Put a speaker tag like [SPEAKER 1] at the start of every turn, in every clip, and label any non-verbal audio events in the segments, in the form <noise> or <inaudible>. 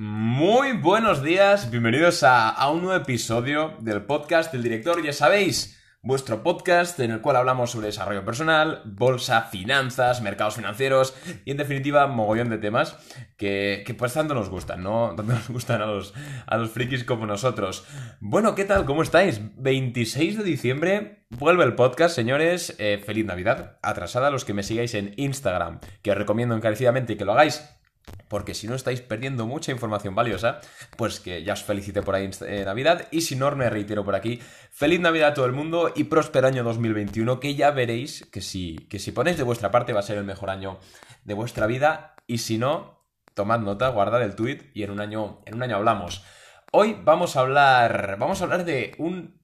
[SPEAKER 1] Muy buenos días, bienvenidos a, a, un nuevo episodio del podcast del director, ya sabéis, vuestro podcast en el cual hablamos sobre desarrollo personal, bolsa, finanzas, mercados financieros y en definitiva mogollón de temas que, que pues tanto nos gustan, ¿no? <laughs> Tanto nos gustan a los, a los frikis como nosotros. Bueno, ¿qué tal? ¿Cómo estáis? 26 de diciembre vuelve el podcast, señores. Eh, feliz Navidad. Atrasada a los que me sigáis en Instagram, que os recomiendo encarecidamente que lo hagáis porque si no estáis perdiendo mucha información valiosa, pues que ya os felicite por ahí eh, Navidad. Y si no, me reitero por aquí, feliz Navidad a todo el mundo y próspero año 2021, que ya veréis que si, que si ponéis de vuestra parte va a ser el mejor año de vuestra vida. Y si no, tomad nota, guardad el tweet y en un año, en un año hablamos. Hoy vamos a hablar, vamos a hablar de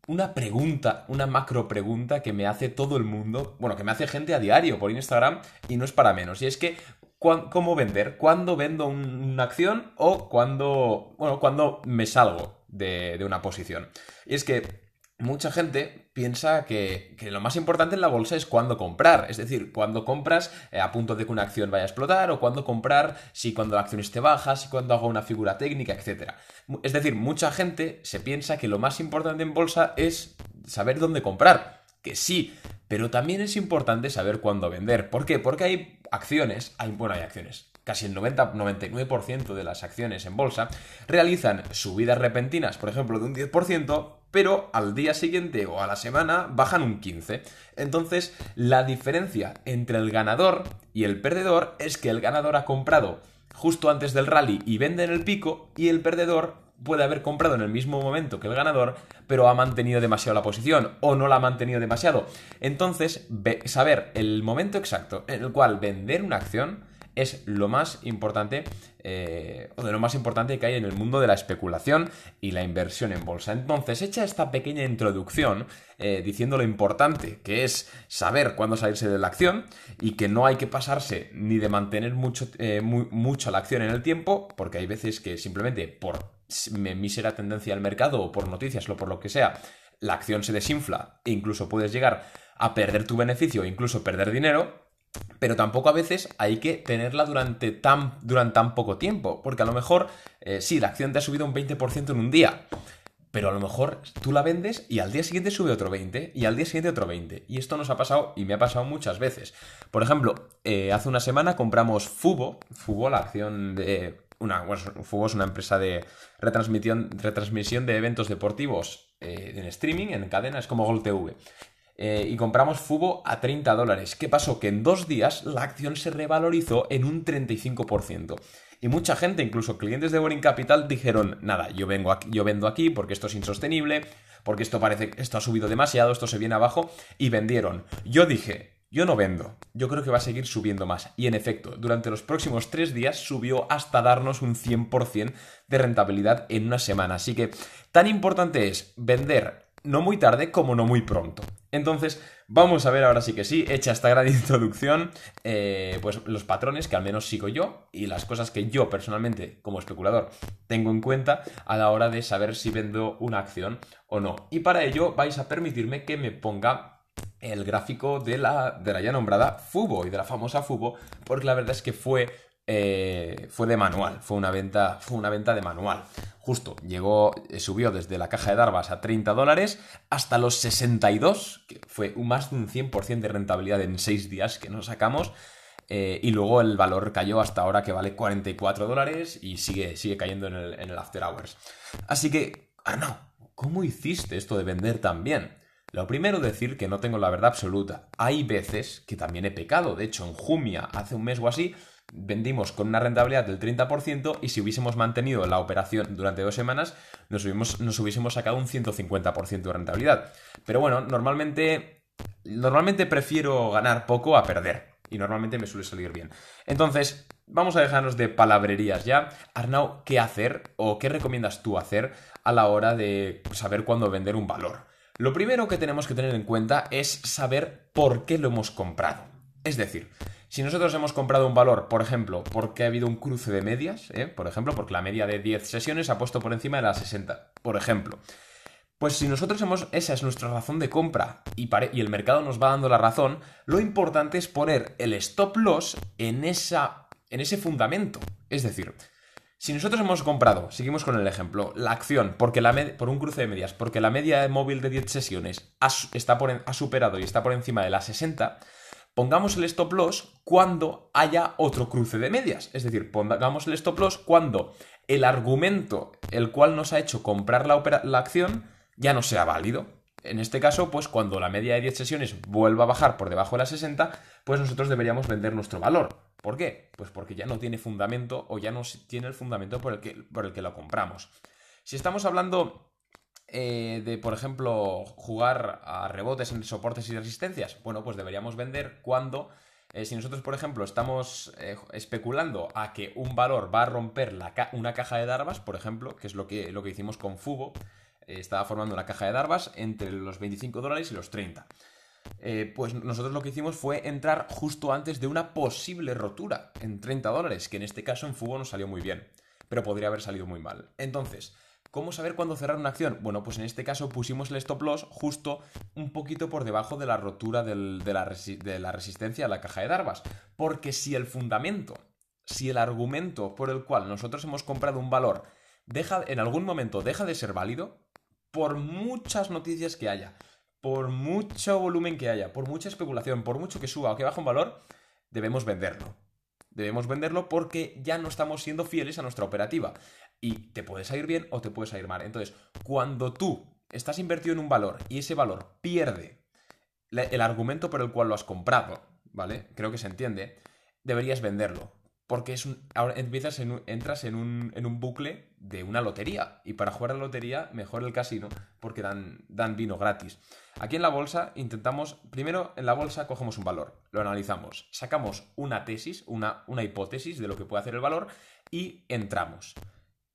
[SPEAKER 1] una pregunta, una macro pregunta que me hace todo el mundo, bueno, que me hace gente a diario por Instagram y no es para menos. Y es que, cómo vender, cuándo vendo una acción o cuándo, bueno, cuándo me salgo de, una posición. Y es que mucha gente piensa que, lo más importante en la bolsa es cuándo comprar, es decir, cuándo compras eh, a punto de que una acción vaya a explotar o cuándo comprar si cuando la acción esté baja, si cuando hago una figura técnica, etc. Es decir, mucha gente se piensa que lo más importante en bolsa es saber dónde comprar, que sí, pero también es importante saber cuándo vender. ¿Por qué? Porque hay acciones, hay, bueno, hay acciones, casi el 90-99% de las acciones en bolsa realizan subidas repentinas, por ejemplo, de un 10%, pero al día siguiente o a la semana bajan un 15%. Entonces, la diferencia entre el ganador y el perdedor es que el ganador ha comprado justo antes del rally y vende en el pico y el perdedor puede haber comprado en el mismo momento que el ganador, pero ha mantenido demasiado la posición o no la ha mantenido demasiado. Entonces, saber el momento exacto en el cual vender una acción es lo más importante, eh, o de lo más importante que hay en el mundo de la especulación y la inversión en bolsa. Entonces, hecha esta pequeña introducción, eh, diciendo lo importante que es saber cuándo salirse de la acción y que no hay que pasarse ni de mantener mucho, eh, mucho la acción en el tiempo, porque hay veces que simplemente por mísera tendencia al mercado o por noticias o por lo que sea, la acción se desinfla e incluso puedes llegar a perder tu beneficio e incluso perder dinero, pero tampoco a veces hay que tenerla durante tan, durante tan poco tiempo, porque a lo mejor, eh, sí, la acción te ha subido un 20% en un día, pero a lo mejor tú la vendes y al día siguiente sube otro 20 y al día siguiente otro 20. Y esto nos ha pasado y me ha pasado muchas veces. Por ejemplo, eh, hace una semana compramos Fubo, Fubo, la acción de una, bueno, Fubo es una empresa de retransmisión, retransmisión de eventos deportivos eh, en streaming, en cadena, es como Gol TV. Eh, y compramos Fubo a 30 dólares. ¿Qué pasó? Que en dos días la acción se revalorizó en un 35%. Y mucha gente, incluso clientes de Boring Capital, dijeron, nada, yo, vengo yo vendo aquí porque esto es insostenible, porque esto parece, esto ha subido demasiado, esto se viene abajo, y vendieron. Yo dije, yo no vendo, yo creo que va a seguir subiendo más. Y en efecto, durante los próximos tres días subió hasta darnos un 100% de rentabilidad en una semana. Así que tan importante es vender no muy tarde como no muy pronto. Entonces, vamos a ver ahora sí que sí, hecha esta gran <laughs> introducción, eh, pues los patrones que al menos sigo yo y las cosas que yo personalmente como especulador tengo en cuenta a la hora de saber si vendo una acción o no. Y para ello vais a permitirme que me ponga el gráfico de la, de la ya nombrada Fubo y de la famosa Fubo, porque la verdad es que fue, eh, fue de manual, fue una, venta, fue una venta de manual. Justo, llegó, eh, subió desde la caja de Darvas a 30 dólares hasta los 62, que fue más de un 100% de rentabilidad en 6 días que nos sacamos. Eh, y luego el valor cayó hasta ahora que vale 44 dólares y sigue, sigue cayendo en el, en el After Hours. Así que, ah, no, ¿cómo hiciste esto de vender tan bien? Lo primero decir que no tengo la verdad absoluta. Hay veces que también he pecado. De hecho, en Jumia, hace un mes o así, vendimos con una rentabilidad del 30% y si hubiésemos mantenido la operación durante dos semanas, nos, hubiésemos sacado un 150% de rentabilidad. Pero bueno, normalmente, normalmente prefiero ganar poco a perder. Y normalmente me suele salir bien. Entonces, vamos a dejarnos de palabrerías ya. Arnau, ¿qué hacer o qué recomiendas tú hacer a la hora de saber cuándo vender un valor? Lo primero que tenemos que tener en cuenta es saber por qué lo hemos comprado. Es decir, si nosotros hemos comprado un valor, por ejemplo, porque ha habido un cruce de medias, ¿eh? por ejemplo, porque la media de 10 sesiones ha puesto por encima de las 60, por ejemplo. Pues si nosotros hemos, esa es nuestra razón de compra y, y, el mercado nos va dando la razón, lo importante es poner el stop loss en, esa, en ese fundamento. Es decir, Si nosotros hemos comprado, seguimos con el ejemplo, la acción porque la por un cruce de medias, porque la media móvil de 10 sesiones ha, está ha superado y está por encima de las 60, pongamos el stop loss cuando haya otro cruce de medias. Es decir, pongamos el stop loss cuando el argumento el cual nos ha hecho comprar la, la acción ya no sea válido. En este caso, pues cuando la media de 10 sesiones vuelva a bajar por debajo de las 60, pues nosotros deberíamos vender nuestro valor. ¿Por qué? Pues porque ya no tiene fundamento o ya no tiene el fundamento por el que, por el que lo compramos. Si estamos hablando eh, de, por ejemplo, jugar a rebotes en soportes y resistencias, bueno, pues deberíamos vender cuando, eh, si nosotros, por ejemplo, estamos eh, especulando a que un valor va a romper una caja de Darvas, por ejemplo, que es lo que, lo que hicimos con Fubo, estaba formando una caja de Darvas entre los 25 dólares y los 30. Eh, pues nosotros lo que hicimos fue entrar justo antes de una posible rotura en 30 dólares, que en este caso en Fubo nos salió muy bien, pero podría haber salido muy mal. Entonces, ¿cómo saber cuándo cerrar una acción? Bueno, pues en este caso pusimos el stop loss justo un poquito por debajo de la rotura de, la de la resistencia a la caja de Darvas, porque si el fundamento, si el argumento por el cual nosotros hemos comprado un valor deja, en algún momento deja de ser válido, por muchas noticias que haya, por mucho volumen que haya, por mucha especulación, por mucho que suba o que baje un valor, debemos venderlo. Debemos venderlo porque ya no estamos siendo fieles a nuestra operativa. Y te puede salir bien o te puede salir mal. Entonces, cuando tú estás invertido en un valor y ese valor pierde el argumento por el cual lo has comprado, ¿vale? Creo que se entiende, deberías venderlo. Porque es ahora empiezas en entras en un, en un, bucle de una lotería. Y para jugar a la lotería, mejor el casino, porque dan, dan vino gratis. Aquí en la bolsa intentamos, primero en la bolsa cogemos un valor, lo analizamos, sacamos una tesis, una, una hipótesis de lo que puede hacer el valor y entramos.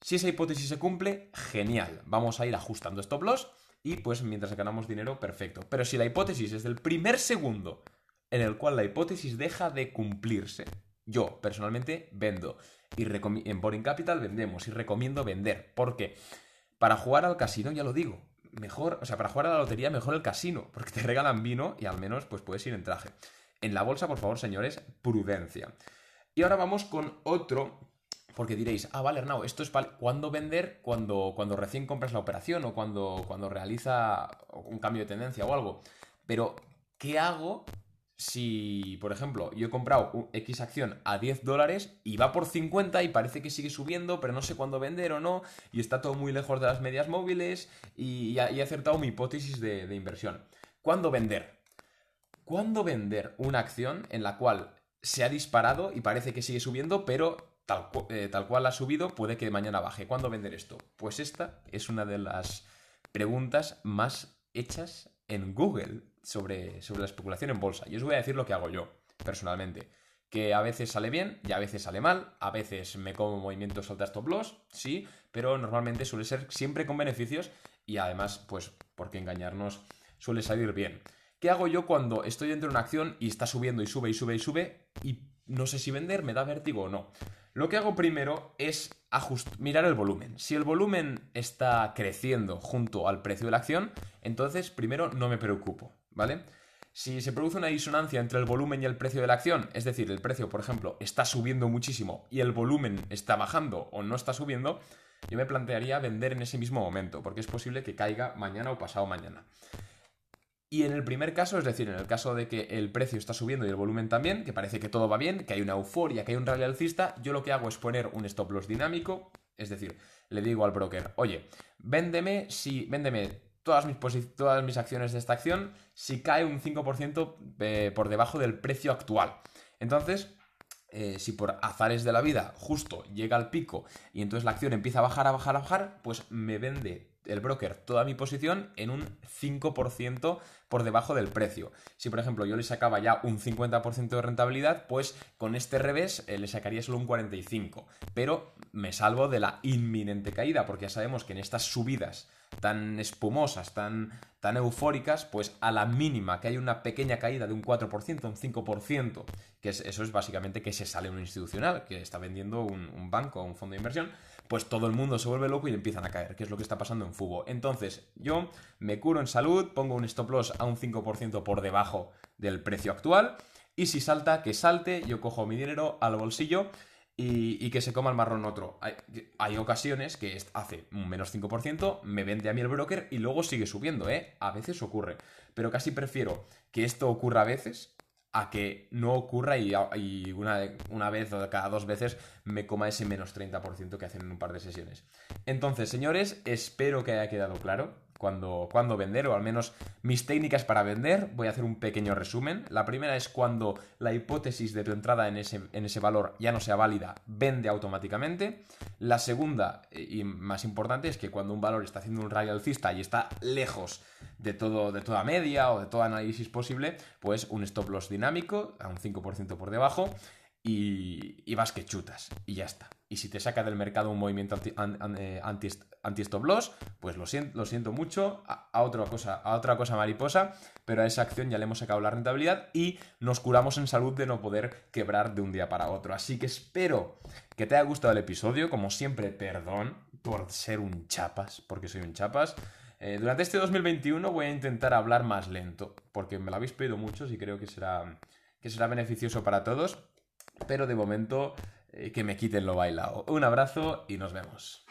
[SPEAKER 1] Si esa hipótesis se cumple, genial. Vamos a ir ajustando stop loss y pues mientras ganamos dinero, perfecto. Pero si la hipótesis es del primer segundo en el cual la hipótesis deja de cumplirse, yo, personalmente, vendo. Y en Boring Capital vendemos y recomiendo vender. Porque para jugar al casino, ya lo digo, mejor, o sea, para jugar a la lotería, mejor el casino. <laughs> Porque te regalan vino y al menos pues puedes ir en traje. En la bolsa, por favor, señores, prudencia. Y ahora vamos con otro porque diréis, ah, vale, Arnau, esto es cuando vender cuando, cuando recién compras la operación o cuando, cuando realiza un cambio de tendencia o algo. Pero, ¿qué hago si, por ejemplo, yo he comprado X acción a 10 dólares y va por 50 y parece que sigue subiendo, pero no sé cuándo vender o no, y está todo muy lejos de las medias móviles y, he acertado mi hipótesis de, de inversión. ¿Cuándo vender? ¿Cuándo vender una acción en la cual se ha disparado y parece que sigue subiendo, pero tal, eh, tal, cual ha subido, puede que mañana baje. ¿Cuándo vender esto? Pues esta es una de las preguntas más hechas en Google sobre, sobre la especulación en bolsa. Y os voy a decir lo que hago yo, personalmente. Que a veces sale bien y a veces sale mal, a veces me como movimientos alta stop loss, sí, pero normalmente suele ser siempre con beneficios y además, pues, porque engañarnos suele salir bien. ¿Qué hago yo cuando estoy dentro de una acción y está subiendo y sube y sube y sube y no sé si vender, me da vértigo o no? Lo que hago primero es mirar el volumen. Si el volumen está creciendo junto al precio de la acción, entonces primero no me preocupo. ¿Vale? Si se produce una disonancia entre el volumen y el precio de la acción, es decir, el precio, por ejemplo, está subiendo muchísimo y el volumen está bajando o no está subiendo, yo me plantearía vender en ese mismo momento, porque es posible que caiga mañana o pasado mañana. Y en el primer caso, es decir, en el caso de que el precio está subiendo y el volumen también, que parece que todo va bien, que hay una euforia, que hay un rally alcista, yo lo que hago es poner un stop loss dinámico, es decir, le digo al broker, oye, véndeme si, véndeme todas mis, todas mis acciones de esta acción si cae un 5% eh, por debajo del precio actual. Entonces, eh, si por azares de la vida justo llega al pico y entonces la acción empieza a bajar, a bajar, a bajar, pues me vende el broker toda mi posición en un 5% por debajo del precio. Si por ejemplo yo le sacaba ya un 50% de rentabilidad, pues con este revés eh, le sacaría solo un 45%. Pero me salvo de la inminente caída, porque ya sabemos que en estas subidas tan espumosas, tan, tan eufóricas, pues a la mínima que hay una pequeña caída de un 4%, un 5%, que eso es básicamente que se sale un institucional, que está vendiendo un, un banco o un fondo de inversión, pues todo el mundo se vuelve loco y empiezan a caer, que es lo que está pasando en Fubo. Entonces, yo me curo en salud, pongo un stop loss a un 5% por debajo del precio actual, y si salta, que salte, yo cojo mi dinero al bolsillo y, que se coma el marrón otro. Hay, ocasiones que hace un menos 5%, me vende a mí el broker y luego sigue subiendo, ¿eh? A veces ocurre. Pero casi prefiero que esto ocurra a veces a que no ocurra y, una, una, vez o cada dos veces me coma ese menos 30% que hacen en un par de sesiones. Entonces, señores, espero que haya quedado claro cuando, cuando vender, o al menos mis técnicas para vender. Voy a hacer un pequeño resumen. La primera es cuando la hipótesis de tu entrada en ese, en ese valor ya no sea válida, vende automáticamente. La segunda, eh, y más importante, es que cuando un valor está haciendo un rally alcista y está lejos de, todo, de toda media o de todo análisis posible, pues un stop loss dinámico a un 5% por debajo y, vas que chutas y ya está. Y si te saca del mercado un movimiento eh, anti-stop loss, pues lo siento, lo siento mucho, a, otra cosa, a otra cosa mariposa, pero a esa acción ya le hemos sacado la rentabilidad y nos curamos en salud de no poder quebrar de un día para otro. Así que espero que te haya gustado el episodio, como siempre, perdón por ser un chapas, porque soy un chapas. Eh, durante este 2021 voy a intentar hablar más lento, porque me lo habéis pedido muchos y creo que será, que será beneficioso para todos pero de momento eh, que me quiten lo bailado. Un abrazo y nos vemos.